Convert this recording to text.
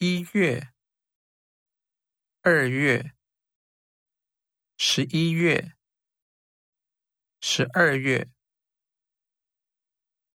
一月二月十一月十二月